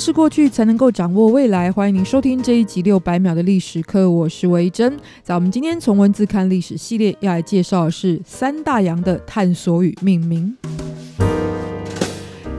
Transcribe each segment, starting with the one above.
是过去，才能够掌握未来。欢迎您收听这一集六百秒的历史课，我是维珍。在我们今天从文字看历史系列，要来介绍的是三大洋的探索与命名。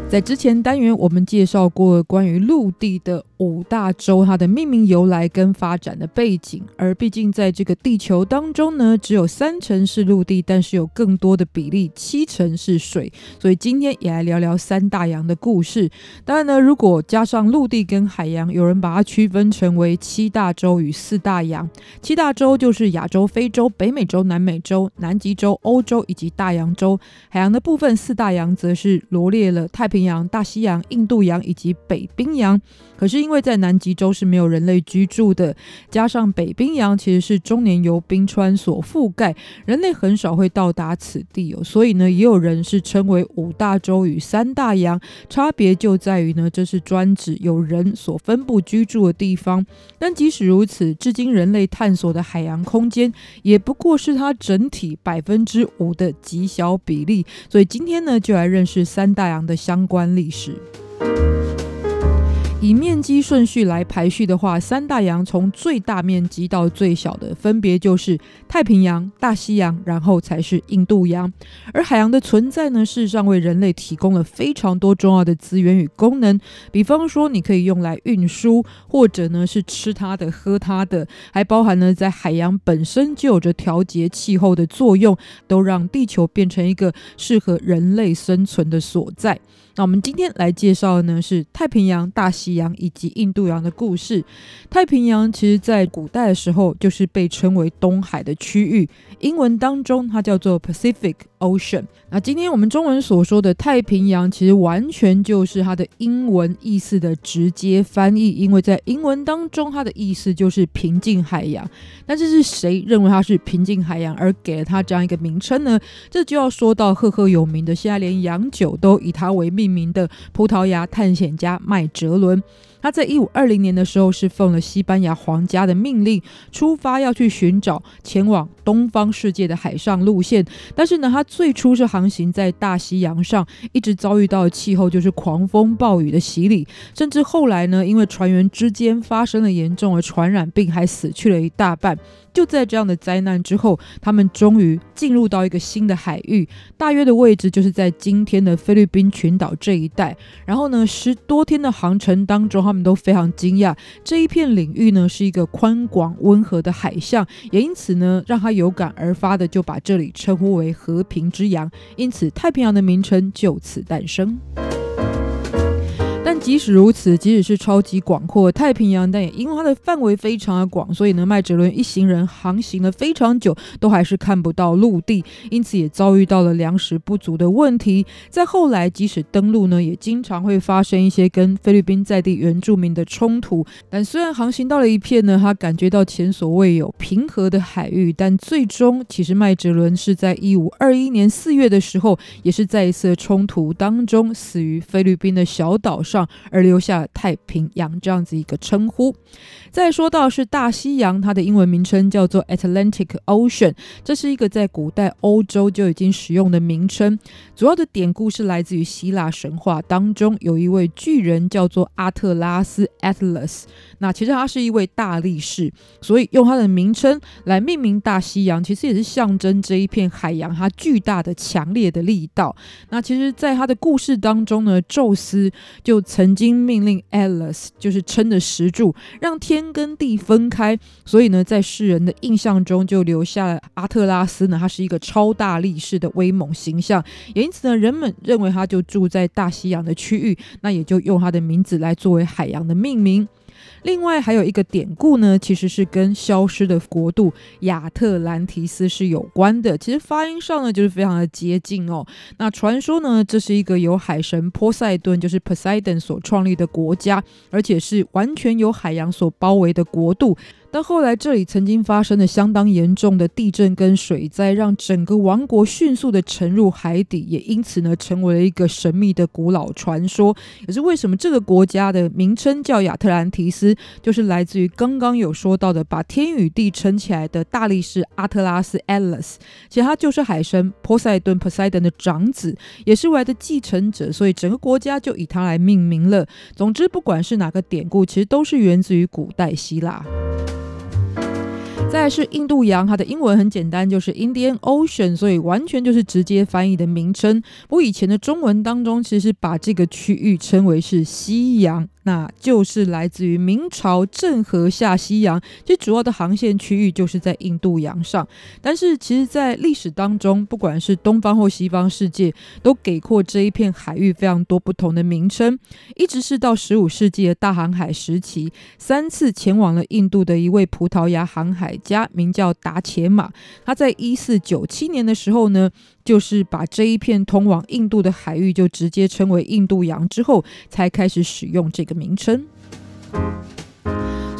在之前单元，我们介绍过关于陆地的五大洲，它的命名由来跟发展的背景。而毕竟在这个地球当中呢，只有三成是陆地，但是有更多的比例，七成是水。所以今天也来聊聊三大洋的故事。当然呢，如果加上陆地跟海洋，有人把它区分成为七大洲与四大洋。七大洲就是亚洲、非洲、北美洲、南美洲、南极洲、欧洲以及大洋洲。海洋的部分，四大洋则是罗列了太平洋、大西洋、印度洋以及北冰洋，可是因因为在南极洲是没有人类居住的，加上北冰洋其实是终年由冰川所覆盖，人类很少会到达此地哦，所以呢，也有人是称为五大洲与三大洋，差别就在于呢，这是专指有人所分布居住的地方。但即使如此，至今人类探索的海洋空间也不过是它整体百分之五的极小比例，所以今天呢，就来认识三大洋的相。关历史。以面积顺序来排序的话，三大洋从最大面积到最小的，分别就是太平洋、大西洋，然后才是印度洋。而海洋的存在呢，事实上为人类提供了非常多重要的资源与功能。比方说，你可以用来运输，或者呢是吃它的、喝它的，还包含呢在海洋本身就有着调节气候的作用，都让地球变成一个适合人类生存的所在。那我们今天来介绍的呢是太平洋、大西洋以及印度洋的故事。太平洋其实在古代的时候就是被称为东海的区域，英文当中它叫做 Pacific Ocean。那今天我们中文所说的太平洋，其实完全就是它的英文意思的直接翻译，因为在英文当中它的意思就是平静海洋。但这是谁认为它是平静海洋而给了它这样一个名称呢？这就要说到赫赫有名的，现在连洋酒都以它为。命名的葡萄牙探险家麦哲伦。他在一五二零年的时候是奉了西班牙皇家的命令出发，要去寻找前往东方世界的海上路线。但是呢，他最初是航行在大西洋上，一直遭遇到的气候就是狂风暴雨的洗礼，甚至后来呢，因为船员之间发生了严重的传染病，还死去了一大半。就在这样的灾难之后，他们终于进入到一个新的海域，大约的位置就是在今天的菲律宾群岛这一带。然后呢，十多天的航程当中，他们都非常惊讶，这一片领域呢是一个宽广温和的海象，也因此呢，让他有感而发的就把这里称呼为和平之洋，因此太平洋的名称就此诞生。即使如此，即使是超级广阔的太平洋，但也因为它的范围非常的广，所以呢，麦哲伦一行人航行了非常久，都还是看不到陆地，因此也遭遇到了粮食不足的问题。在后来，即使登陆呢，也经常会发生一些跟菲律宾在地原住民的冲突。但虽然航行到了一片呢，他感觉到前所未有平和的海域，但最终，其实麦哲伦是在一五二一年四月的时候，也是在一次冲突当中死于菲律宾的小岛上。而留下了太平洋这样子一个称呼。再说到是大西洋，它的英文名称叫做 Atlantic Ocean，这是一个在古代欧洲就已经使用的名称。主要的典故是来自于希腊神话当中，有一位巨人叫做阿特拉斯 （Atlas）。那其实他是一位大力士，所以用他的名称来命名大西洋，其实也是象征这一片海洋它巨大的、强烈的力道。那其实，在他的故事当中呢，宙斯就曾经命令 Atlas，就是撑着石柱，让天天跟地分开。所以呢，在世人的印象中，就留下了阿特拉斯呢，他是一个超大力士的威猛形象。也因此呢，人们认为他就住在大西洋的区域，那也就用他的名字来作为海洋的命名。另外还有一个典故呢，其实是跟消失的国度亚特兰提斯是有关的。其实发音上呢，就是非常的接近哦。那传说呢，这是一个由海神波塞顿，就是 Poseidon 所创立的国家，而且是完全由海洋所包围的国度。但后来这里曾经发生了相当严重的地震跟水灾，让整个王国迅速的沉入海底，也因此呢，成为了一个神秘的古老传说。也是为什么这个国家的名称叫亚特兰提斯，就是来自于刚刚有说到的把天与地撑起来的大力士阿特拉斯 （Atlas）。其实他就是海神波塞顿 （Poseidon） 的长子，也是未来的继承者，所以整个国家就以他来命名了。总之，不管是哪个典故，其实都是源自于古代希腊。再来是印度洋，它的英文很简单，就是 Indian Ocean，所以完全就是直接翻译的名称。不过以前的中文当中，其实把这个区域称为是西洋。那就是来自于明朝郑和下西洋，其实主要的航线区域就是在印度洋上。但是其实，在历史当中，不管是东方或西方世界，都给过这一片海域非常多不同的名称。一直是到十五世纪的大航海时期，三次前往了印度的一位葡萄牙航海家，名叫达伽马。他在一四九七年的时候呢，就是把这一片通往印度的海域就直接称为印度洋，之后才开始使用这个名称。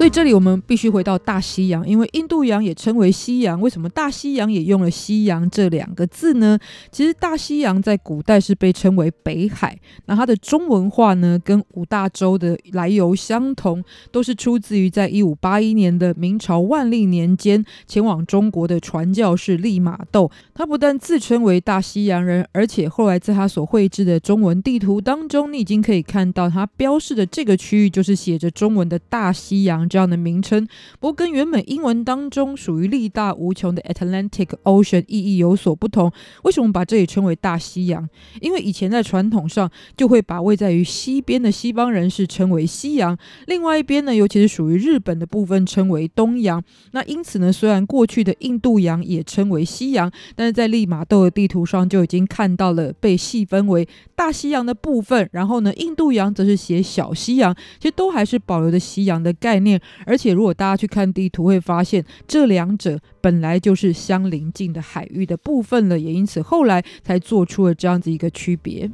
所以这里我们必须回到大西洋，因为印度洋也称为西洋。为什么大西洋也用了“西洋”这两个字呢？其实大西洋在古代是被称为北海。那它的中文化呢，跟五大洲的来由相同，都是出自于在一五八一年的明朝万历年间前往中国的传教士利玛窦。他不但自称为大西洋人，而且后来在他所绘制的中文地图当中，你已经可以看到他标示的这个区域就是写着中文的大西洋。这样的名称，不过跟原本英文当中属于力大无穷的 Atlantic Ocean 意义有所不同。为什么把这里称为大西洋？因为以前在传统上就会把位在于西边的西方人士称为西洋，另外一边呢，尤其是属于日本的部分称为东洋。那因此呢，虽然过去的印度洋也称为西洋，但是在利玛窦的地图上就已经看到了被细分为大西洋的部分，然后呢，印度洋则是写小西洋，其实都还是保留着西洋的概念。而且，如果大家去看地图，会发现这两者本来就是相邻近的海域的部分了，也因此后来才做出了这样子一个区别。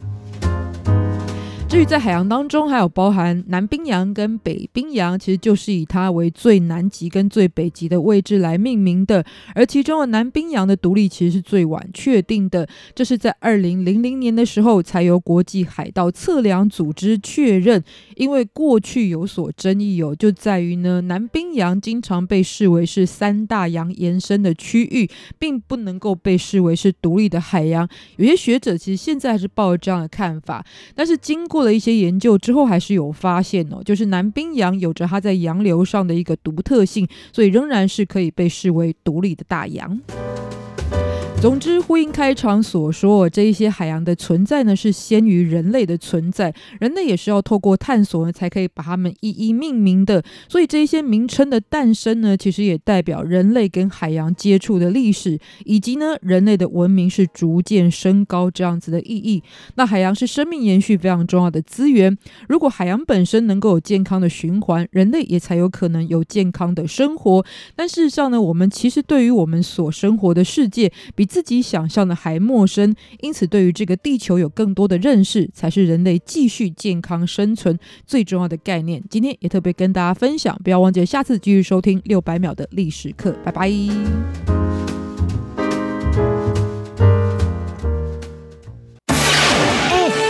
至于在海洋当中，还有包含南冰洋跟北冰洋，其实就是以它为最南极跟最北极的位置来命名的。而其中的南冰洋的独立其实是最晚确定的，这是在二零零零年的时候才由国际海盗测量组织确认。因为过去有所争议有，就在于呢，南冰洋经常被视为是三大洋延伸的区域，并不能够被视为是独立的海洋。有些学者其实现在还是抱着这样的看法，但是经过。做了一些研究之后，还是有发现哦，就是南冰洋有着它在洋流上的一个独特性，所以仍然是可以被视为独立的大洋。总之，呼应开场所说，这一些海洋的存在呢，是先于人类的存在。人类也是要透过探索呢，才可以把它们一一命名的。所以，这一些名称的诞生呢，其实也代表人类跟海洋接触的历史，以及呢，人类的文明是逐渐升高这样子的意义。那海洋是生命延续非常重要的资源。如果海洋本身能够有健康的循环，人类也才有可能有健康的生活。但事实上呢，我们其实对于我们所生活的世界比自己想象的还陌生，因此对于这个地球有更多的认识，才是人类继续健康生存最重要的概念。今天也特别跟大家分享，不要忘记下次继续收听六百秒的历史课，拜拜。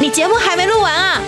你节目还没录完啊？